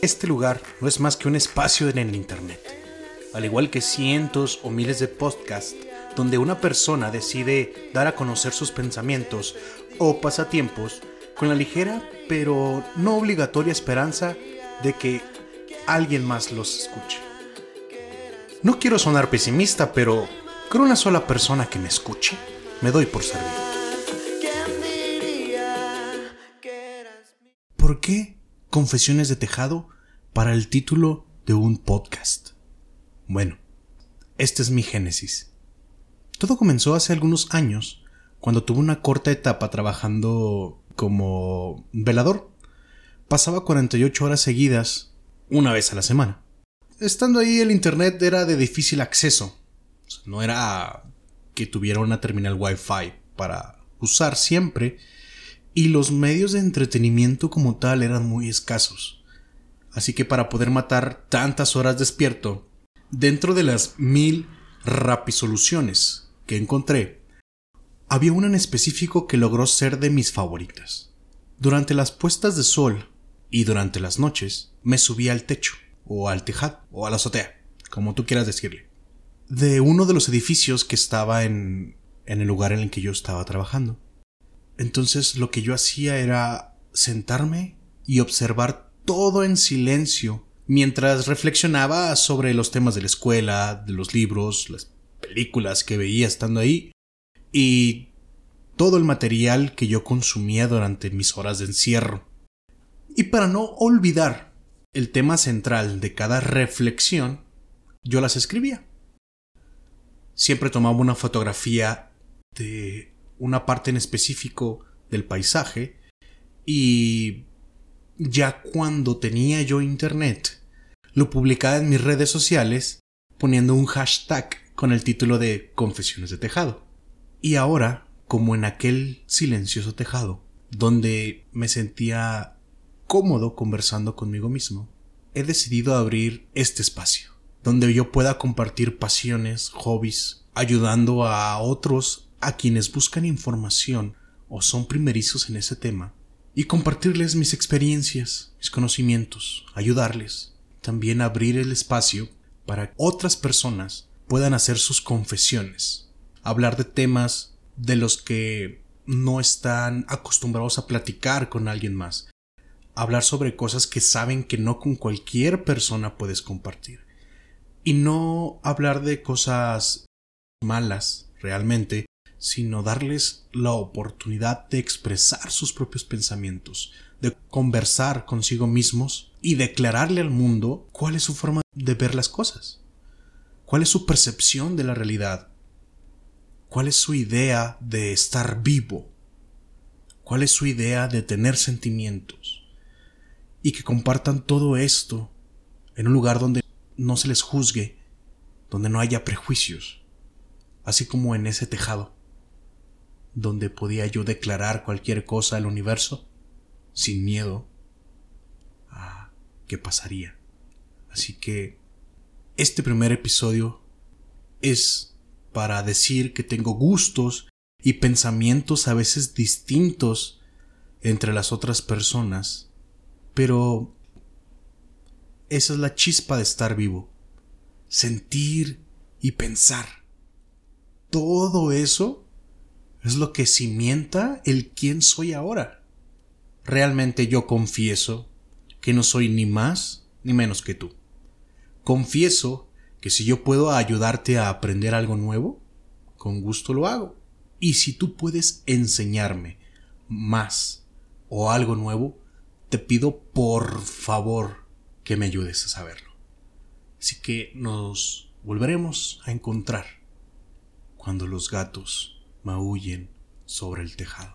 Este lugar no es más que un espacio en el Internet, al igual que cientos o miles de podcasts donde una persona decide dar a conocer sus pensamientos o pasatiempos con la ligera pero no obligatoria esperanza de que alguien más los escuche. No quiero sonar pesimista, pero con una sola persona que me escuche, me doy por servido. ¿Por qué Confesiones de Tejado para el título de un podcast? Bueno, este es mi génesis. Todo comenzó hace algunos años, cuando tuve una corta etapa trabajando como velador. Pasaba 48 horas seguidas, una vez a la semana. Estando ahí el internet era de difícil acceso. No era que tuviera una terminal Wi-Fi para usar siempre, y los medios de entretenimiento como tal eran muy escasos. Así que para poder matar tantas horas despierto, dentro de las mil rapisoluciones que encontré, había una en específico que logró ser de mis favoritas. Durante las puestas de sol y durante las noches me subía al techo, o al tejado, o a la azotea, como tú quieras decirle, de uno de los edificios que estaba en, en el lugar en el que yo estaba trabajando. Entonces lo que yo hacía era sentarme y observar todo en silencio mientras reflexionaba sobre los temas de la escuela, de los libros, las películas que veía estando ahí y todo el material que yo consumía durante mis horas de encierro. Y para no olvidar el tema central de cada reflexión, yo las escribía. Siempre tomaba una fotografía de una parte en específico del paisaje y ya cuando tenía yo internet lo publicaba en mis redes sociales poniendo un hashtag con el título de Confesiones de Tejado. Y ahora, como en aquel silencioso tejado, donde me sentía cómodo conversando conmigo mismo, he decidido abrir este espacio, donde yo pueda compartir pasiones, hobbies, ayudando a otros a quienes buscan información o son primerizos en ese tema y compartirles mis experiencias, mis conocimientos, ayudarles. También abrir el espacio para que otras personas puedan hacer sus confesiones, hablar de temas de los que no están acostumbrados a platicar con alguien más, hablar sobre cosas que saben que no con cualquier persona puedes compartir, y no hablar de cosas malas realmente, sino darles la oportunidad de expresar sus propios pensamientos, de conversar consigo mismos y declararle al mundo cuál es su forma de ver las cosas, cuál es su percepción de la realidad, cuál es su idea de estar vivo, cuál es su idea de tener sentimientos, y que compartan todo esto en un lugar donde no se les juzgue, donde no haya prejuicios, así como en ese tejado donde podía yo declarar cualquier cosa al universo sin miedo a qué pasaría. Así que este primer episodio es para decir que tengo gustos y pensamientos a veces distintos entre las otras personas, pero esa es la chispa de estar vivo, sentir y pensar. Todo eso es lo que cimienta el quién soy ahora. Realmente yo confieso que no soy ni más ni menos que tú. Confieso que si yo puedo ayudarte a aprender algo nuevo, con gusto lo hago. Y si tú puedes enseñarme más o algo nuevo, te pido por favor que me ayudes a saberlo. Así que nos volveremos a encontrar cuando los gatos maullen sobre el tejado.